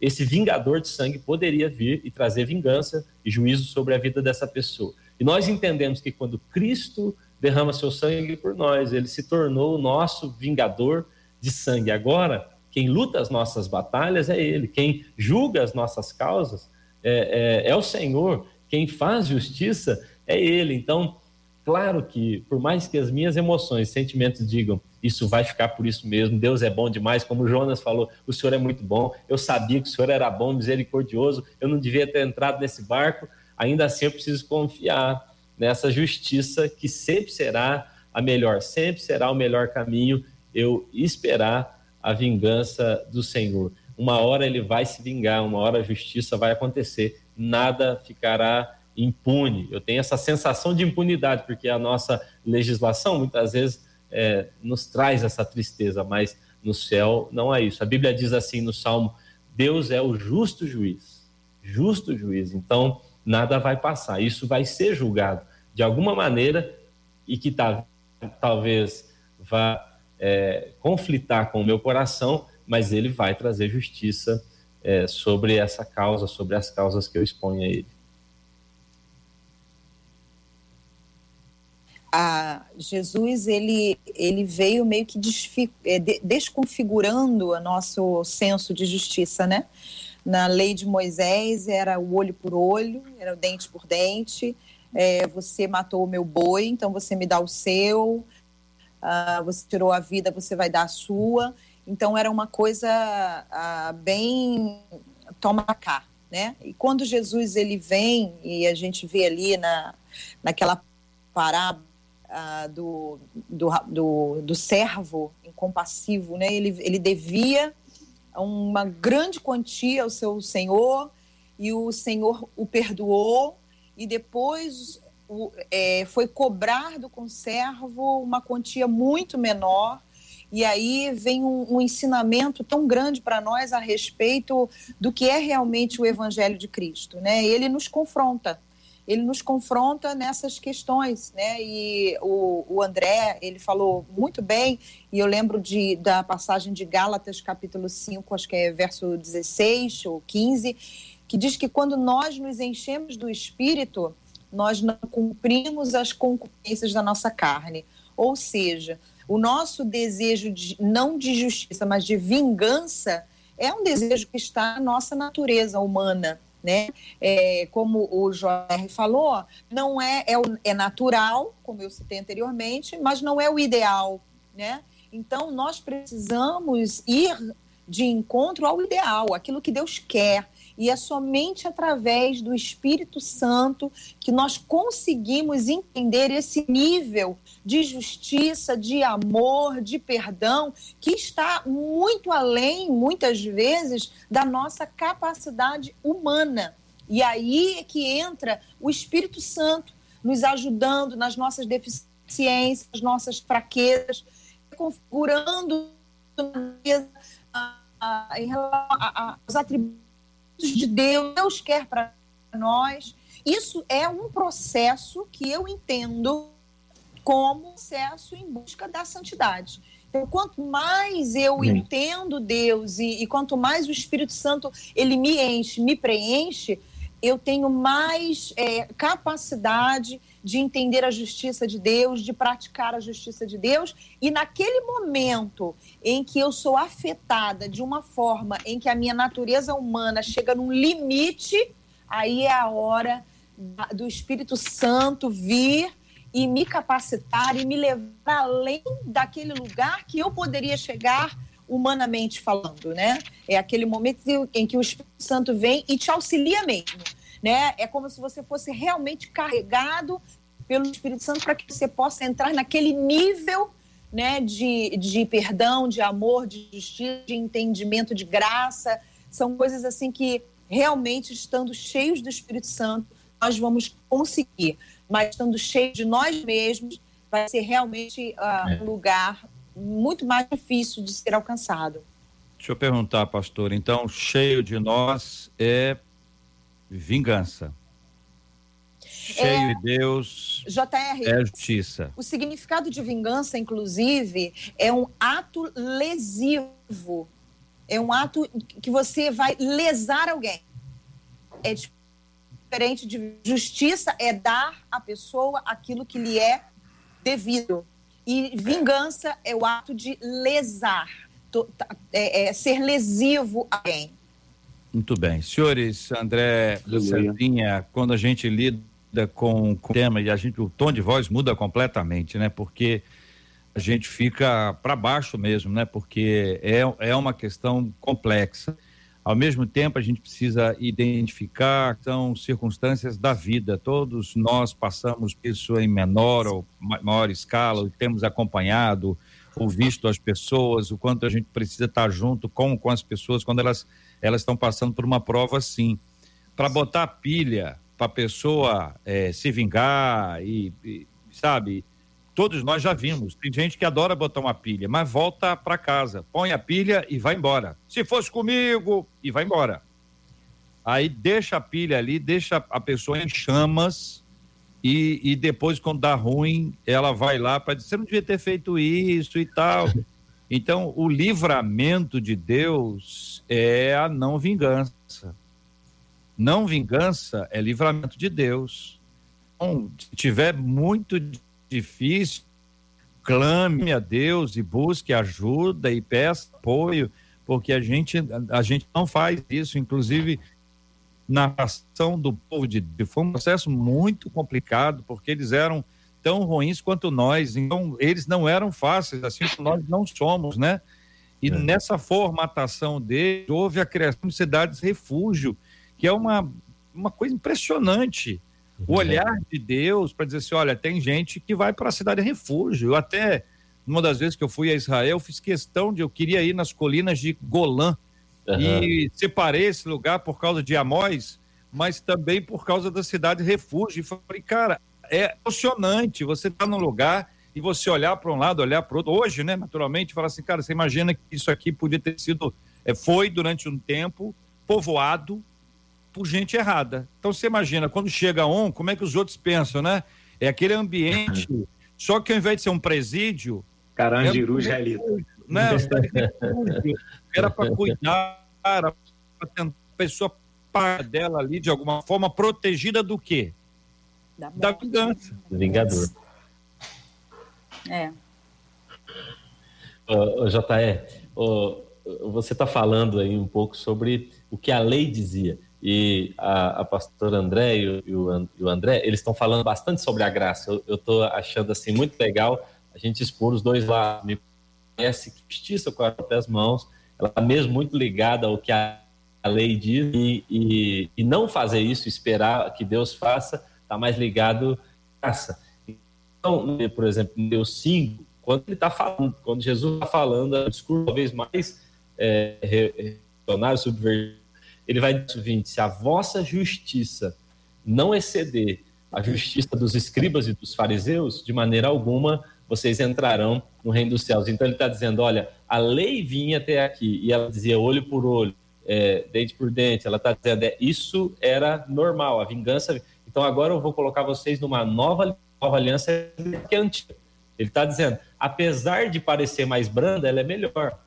esse vingador de sangue poderia vir e trazer vingança e juízo sobre a vida dessa pessoa. E nós entendemos que quando Cristo derrama seu sangue por nós, ele se tornou o nosso vingador de sangue. Agora, quem luta as nossas batalhas é ele, quem julga as nossas causas é, é, é o Senhor, quem faz justiça é ele. Então, claro que, por mais que as minhas emoções, sentimentos digam, isso vai ficar por isso mesmo, Deus é bom demais, como Jonas falou, o Senhor é muito bom, eu sabia que o Senhor era bom, misericordioso, eu não devia ter entrado nesse barco, ainda assim eu preciso confiar nessa justiça que sempre será a melhor, sempre será o melhor caminho, eu esperar a vingança do Senhor. Uma hora ele vai se vingar, uma hora a justiça vai acontecer, nada ficará impune. Eu tenho essa sensação de impunidade, porque a nossa legislação muitas vezes é, nos traz essa tristeza, mas no céu não é isso. A Bíblia diz assim no Salmo: Deus é o justo juiz, justo juiz. Então nada vai passar, isso vai ser julgado de alguma maneira e que tá, talvez vá é, conflitar com o meu coração, mas ele vai trazer justiça é, sobre essa causa, sobre as causas que eu exponho a ele. a Jesus ele, ele veio meio que é, desconfigurando o nosso senso de justiça, né? Na lei de Moisés era o olho por olho, era o dente por dente. É, você matou o meu boi, então você me dá o seu. Uh, você tirou a vida, você vai dar a sua. Então era uma coisa uh, bem toma cá, né? E quando Jesus ele vem e a gente vê ali na naquela parábola ah, do, do, do, do, servo incompassivo, né? Ele, ele devia uma grande quantia ao seu senhor e o senhor o perdoou e depois o, é, foi cobrar do conservo uma quantia muito menor e aí vem um, um ensinamento tão grande para nós a respeito do que é realmente o Evangelho de Cristo, né? Ele nos confronta ele nos confronta nessas questões, né? E o, o André, ele falou muito bem, e eu lembro de, da passagem de Gálatas, capítulo 5, acho que é verso 16 ou 15, que diz que quando nós nos enchemos do Espírito, nós não cumprimos as concupiscências da nossa carne. Ou seja, o nosso desejo de, não de justiça, mas de vingança, é um desejo que está na nossa natureza humana né? É, como o Jorge falou, não é, é, é natural, como eu citei anteriormente, mas não é o ideal, né? Então, nós precisamos ir de encontro ao ideal, aquilo que Deus quer. E é somente através do Espírito Santo que nós conseguimos entender esse nível de justiça, de amor, de perdão, que está muito além, muitas vezes, da nossa capacidade humana. E aí é que entra o Espírito Santo nos ajudando nas nossas deficiências, nas nossas fraquezas, configurando em relação aos atributos de Deus, Deus quer para nós. Isso é um processo que eu entendo como processo em busca da santidade. Então, quanto mais eu Sim. entendo Deus e, e, quanto mais o Espírito Santo ele me enche, me preenche, eu tenho mais é, capacidade de entender a justiça de Deus, de praticar a justiça de Deus. E naquele momento em que eu sou afetada de uma forma em que a minha natureza humana chega num limite, aí é a hora do Espírito Santo vir e me capacitar e me levar além daquele lugar que eu poderia chegar humanamente falando, né? É aquele momento em que o Espírito Santo vem e te auxilia mesmo, né? É como se você fosse realmente carregado pelo Espírito Santo para que você possa entrar naquele nível né, de, de perdão, de amor, de justiça, de entendimento, de graça. São coisas assim que realmente, estando cheios do Espírito Santo, nós vamos conseguir. Mas estando cheios de nós mesmos, vai ser realmente uh, é. um lugar muito mais difícil de ser alcançado. Deixa eu perguntar, pastor. Então, cheio de nós é vingança. Cheio é, de Deus JR, é justiça. O significado de vingança, inclusive, é um ato lesivo. É um ato que você vai lesar alguém. É diferente de justiça, é dar à pessoa aquilo que lhe é devido. E vingança é o ato de lesar, é, é ser lesivo a alguém. Muito bem. Senhores, André, Sandrinha, quando a gente lida com, com o tema e a gente, o tom de voz muda completamente, né? Porque a gente fica para baixo mesmo, né? Porque é, é uma questão complexa. Ao mesmo tempo, a gente precisa identificar são circunstâncias da vida. Todos nós passamos isso em menor ou maior escala, temos acompanhado ou visto as pessoas, o quanto a gente precisa estar junto com, com as pessoas quando elas elas estão passando por uma prova assim. Para botar pilha, para a pessoa é, se vingar e, e, sabe, todos nós já vimos. Tem gente que adora botar uma pilha, mas volta para casa, põe a pilha e vai embora. Se fosse comigo, e vai embora. Aí deixa a pilha ali, deixa a pessoa em chamas e, e depois, quando dá ruim, ela vai lá para dizer: você não devia ter feito isso e tal. Então, o livramento de Deus é a não vingança. Não vingança é livramento de Deus. Então, se tiver muito difícil, clame a Deus e busque ajuda e peça apoio, porque a gente, a gente não faz isso, inclusive na ação do povo de Deus. Foi um processo muito complicado, porque eles eram tão ruins quanto nós, então eles não eram fáceis, assim como nós não somos, né? E é. nessa formatação deles, houve a criação de cidades refúgio, que é uma, uma coisa impressionante o olhar de Deus para dizer assim: olha, tem gente que vai para a cidade refúgio. Eu até, uma das vezes que eu fui a Israel, fiz questão de eu queria ir nas colinas de Golã uhum. e separei esse lugar por causa de Amós, mas também por causa da cidade refúgio. E falei, cara, é emocionante você estar tá num lugar e você olhar para um lado, olhar para outro. Hoje, né, naturalmente, falar assim, cara, você imagina que isso aqui podia ter sido, é, foi durante um tempo povoado por gente errada. Então você imagina, quando chega um, como é que os outros pensam, né? É aquele ambiente, só que ao invés de ser um presídio. Carandiru já é ali. Né? Era para cuidar, para tentar a pessoa para dela ali de alguma forma protegida do quê? Da, da vingança. Vingador. É. Uh, JR, uh, você está falando aí um pouco sobre o que a lei dizia e a, a pastora André e o, e o, André, eles estão falando bastante sobre a graça. Eu estou achando assim muito legal a gente expor os dois lados. Me parece que justiça com as próprias mãos, ela está mesmo muito ligada ao que a, lei diz e, e, e, não fazer isso, esperar que Deus faça, está mais ligado à graça. Então, por exemplo, em Deus 5, quando ele está falando, quando Jesus está falando, é um discurso talvez mais é, revolucionário, subversivo, ele vai dizer o seguinte: se a vossa justiça não exceder a justiça dos escribas e dos fariseus, de maneira alguma vocês entrarão no reino dos céus. Então ele está dizendo: olha, a lei vinha até aqui e ela dizia olho por olho, é, dente por dente. Ela está dizendo: é, isso era normal, a vingança. Então agora eu vou colocar vocês numa nova, nova aliança que é antiga. Ele está dizendo: apesar de parecer mais branda, ela é melhor.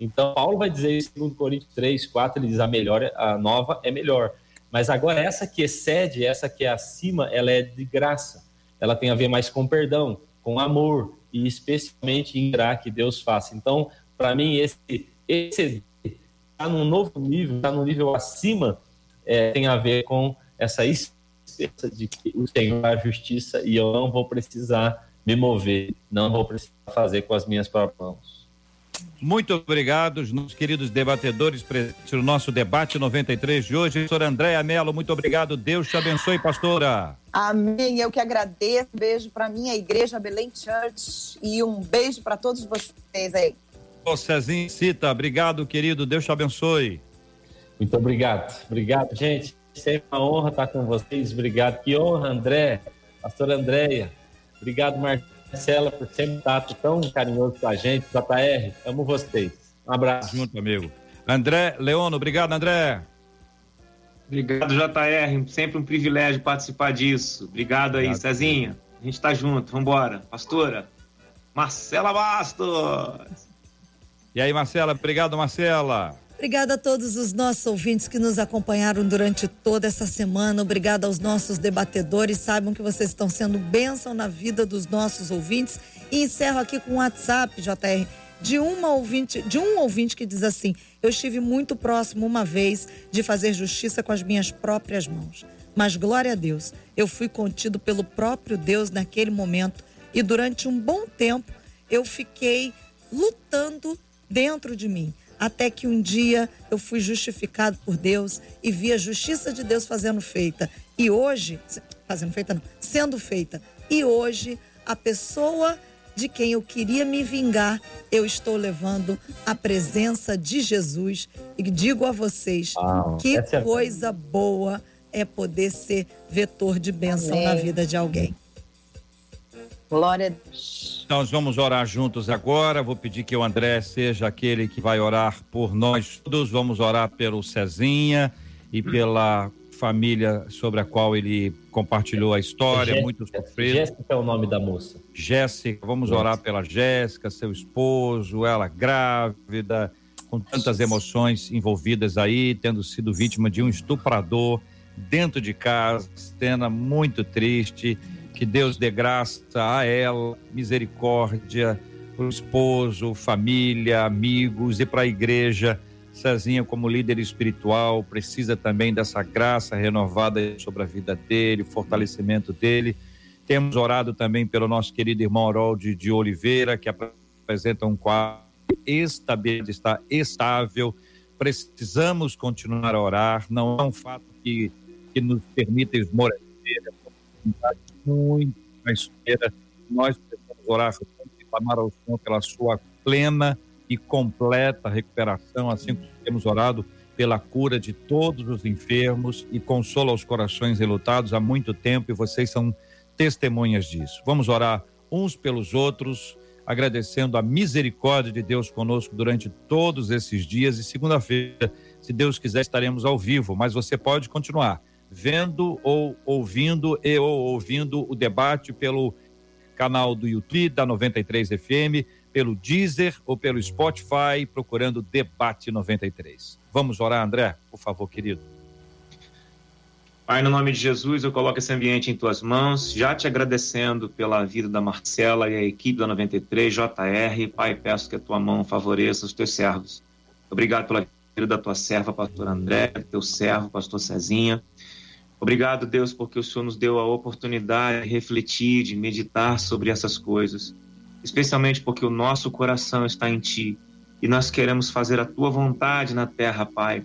Então, Paulo vai dizer isso em 2 Coríntios 3, 4, ele diz a melhor, a nova é melhor. Mas agora essa que excede, essa que é acima, ela é de graça. Ela tem a ver mais com perdão, com amor e especialmente em graça que Deus faça. Então, para mim, esse, esse está num novo nível, está num nível acima, é, tem a ver com essa certeza de que o Senhor é a justiça e eu não vou precisar me mover, não vou precisar fazer com as minhas próprias mãos. Muito obrigado, meus queridos debatedores presentes no nosso debate 93 de hoje. Pastor Andréa Mello, muito obrigado. Deus te abençoe, pastora. Amém. Eu que agradeço. Beijo para minha igreja Belém Church e um beijo para todos vocês aí. Ô Cezinho Cita, obrigado, querido. Deus te abençoe. Muito obrigado. Obrigado, gente. Sempre uma honra estar com vocês. Obrigado. Que honra, André, pastor Andréia. Obrigado, Marcela, por sempre estar tão carinhoso com a gente. JR, amo vocês. Um abraço. Junto, amigo. André Leono, obrigado, André. Obrigado, JR. Sempre um privilégio participar disso. Obrigado aí, obrigado, Cezinha. A gente está junto. Vambora. Pastora, Marcela Bastos. E aí, Marcela? Obrigado, Marcela. Obrigada a todos os nossos ouvintes que nos acompanharam durante toda essa semana. Obrigada aos nossos debatedores. Saibam que vocês estão sendo bênção na vida dos nossos ouvintes. E encerro aqui com o WhatsApp, JR, de uma ouvinte, de um ouvinte que diz assim: Eu estive muito próximo uma vez de fazer justiça com as minhas próprias mãos. Mas glória a Deus, eu fui contido pelo próprio Deus naquele momento e durante um bom tempo eu fiquei lutando dentro de mim até que um dia eu fui justificado por Deus e vi a justiça de Deus fazendo feita. E hoje, fazendo feita não, sendo feita. E hoje, a pessoa de quem eu queria me vingar, eu estou levando a presença de Jesus. E digo a vocês, que é coisa boa é poder ser vetor de bênção Amém. na vida de alguém. Glória a Deus. Nós vamos orar juntos agora. Vou pedir que o André seja aquele que vai orar por nós todos. Vamos orar pelo Cezinha e pela família sobre a qual ele compartilhou a história, Jéssica, muito sofrido. Jéssica é o nome da moça. Jéssica, vamos Jéssica. orar pela Jéssica, seu esposo, ela grávida, com tantas emoções envolvidas aí, tendo sido vítima de um estuprador dentro de casa, cena muito triste que Deus dê graça a ela, misericórdia para o esposo, família, amigos e para a igreja. Cezinha, como líder espiritual, precisa também dessa graça renovada sobre a vida dele, fortalecimento dele. Temos orado também pelo nosso querido irmão Harold de Oliveira, que apresenta um quadro estabilidade, está estável. Precisamos continuar a orar, não é um fato que, que nos permita esmorecer, muito na espera. Nós precisamos orar e clamar ao Senhor pela sua plena e completa recuperação, assim como temos orado pela cura de todos os enfermos e consola os corações relutados há muito tempo e vocês são testemunhas disso. Vamos orar uns pelos outros, agradecendo a misericórdia de Deus conosco durante todos esses dias e segunda-feira, se Deus quiser, estaremos ao vivo, mas você pode continuar vendo ou ouvindo e ou ouvindo o debate pelo canal do YouTube da 93 FM, pelo Deezer ou pelo Spotify, procurando Debate 93. Vamos orar, André, por favor, querido. Pai, no nome de Jesus, eu coloco esse ambiente em tuas mãos, já te agradecendo pela vida da Marcela e a equipe da 93, JR. Pai, peço que a tua mão favoreça os teus servos. Obrigado pela vida da tua serva, pastor André, teu servo, pastor Cezinha. Obrigado, Deus, porque o Senhor nos deu a oportunidade de refletir, de meditar sobre essas coisas, especialmente porque o nosso coração está em Ti e nós queremos fazer a Tua vontade na terra, Pai.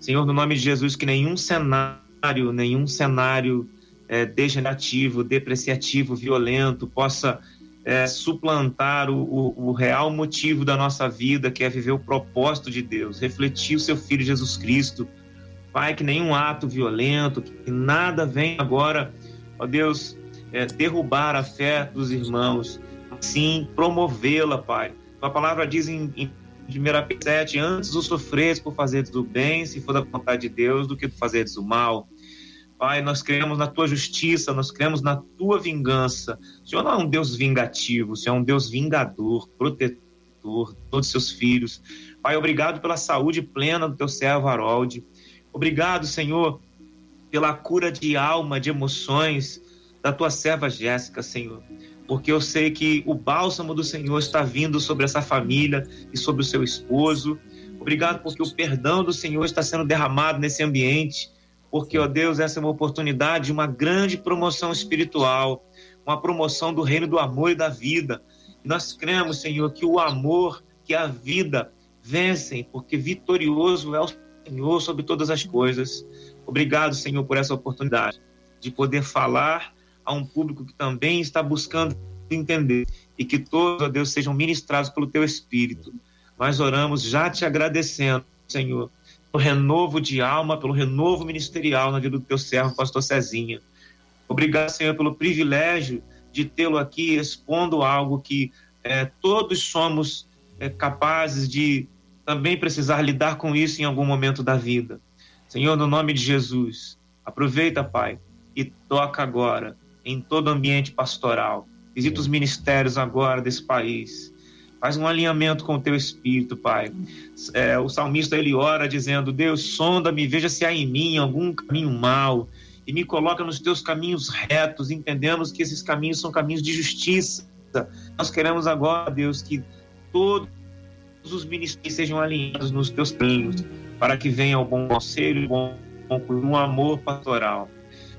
Senhor, no nome de Jesus, que nenhum cenário, nenhum cenário é, degenerativo, depreciativo, violento possa é, suplantar o, o, o real motivo da nossa vida, que é viver o propósito de Deus, refletir o Seu Filho Jesus Cristo Pai, que nenhum ato violento, que nada venha agora, ó Deus, é, derrubar a fé dos irmãos, sim promovê-la, Pai. A palavra diz em, em 1 7, antes o sofreres por fazeres do bem, se for da vontade de Deus, do que por fazeres do mal. Pai, nós cremos na tua justiça, nós cremos na tua vingança. O Senhor não é um Deus vingativo, o Senhor é um Deus vingador, protetor de todos os seus filhos. Pai, obrigado pela saúde plena do teu servo Harold. Obrigado, Senhor, pela cura de alma, de emoções da tua serva Jéssica, Senhor. Porque eu sei que o bálsamo do Senhor está vindo sobre essa família e sobre o seu esposo. Obrigado porque o perdão do Senhor está sendo derramado nesse ambiente. porque, ó Deus, essa é uma oportunidade, uma grande promoção espiritual, uma promoção do reino do amor e da vida. Nós cremos, Senhor, que o amor, que a vida vencem, porque vitorioso é o Senhor sobre todas as coisas. Obrigado, Senhor, por essa oportunidade de poder falar a um público que também está buscando entender e que todos, ó Deus, sejam ministrados pelo teu Espírito. Nós oramos já te agradecendo, Senhor, pelo renovo de alma, pelo renovo ministerial na vida do teu servo, pastor Cezinha. Obrigado, Senhor, pelo privilégio de tê-lo aqui expondo algo que é, todos somos é, capazes de também precisar lidar com isso em algum momento da vida. Senhor, no nome de Jesus, aproveita, Pai, e toca agora em todo o ambiente pastoral. Visita os ministérios agora desse país. Faz um alinhamento com o teu espírito, Pai. É, o salmista ele ora dizendo: Deus, sonda-me, veja se há em mim algum caminho mau e me coloca nos teus caminhos retos. Entendemos que esses caminhos são caminhos de justiça. Nós queremos agora, Deus, que todos os ministérios sejam alinhados nos teus caminhos, para que venha o bom conselho, o bom, um amor pastoral.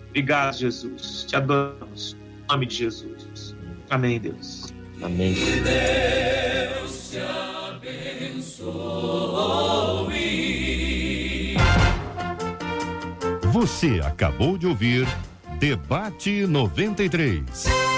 Obrigado, Jesus. Te adoramos. Em nome de Jesus. Amém, Deus. Amém. Que Deus te abençoe. Você acabou de ouvir Debate 93.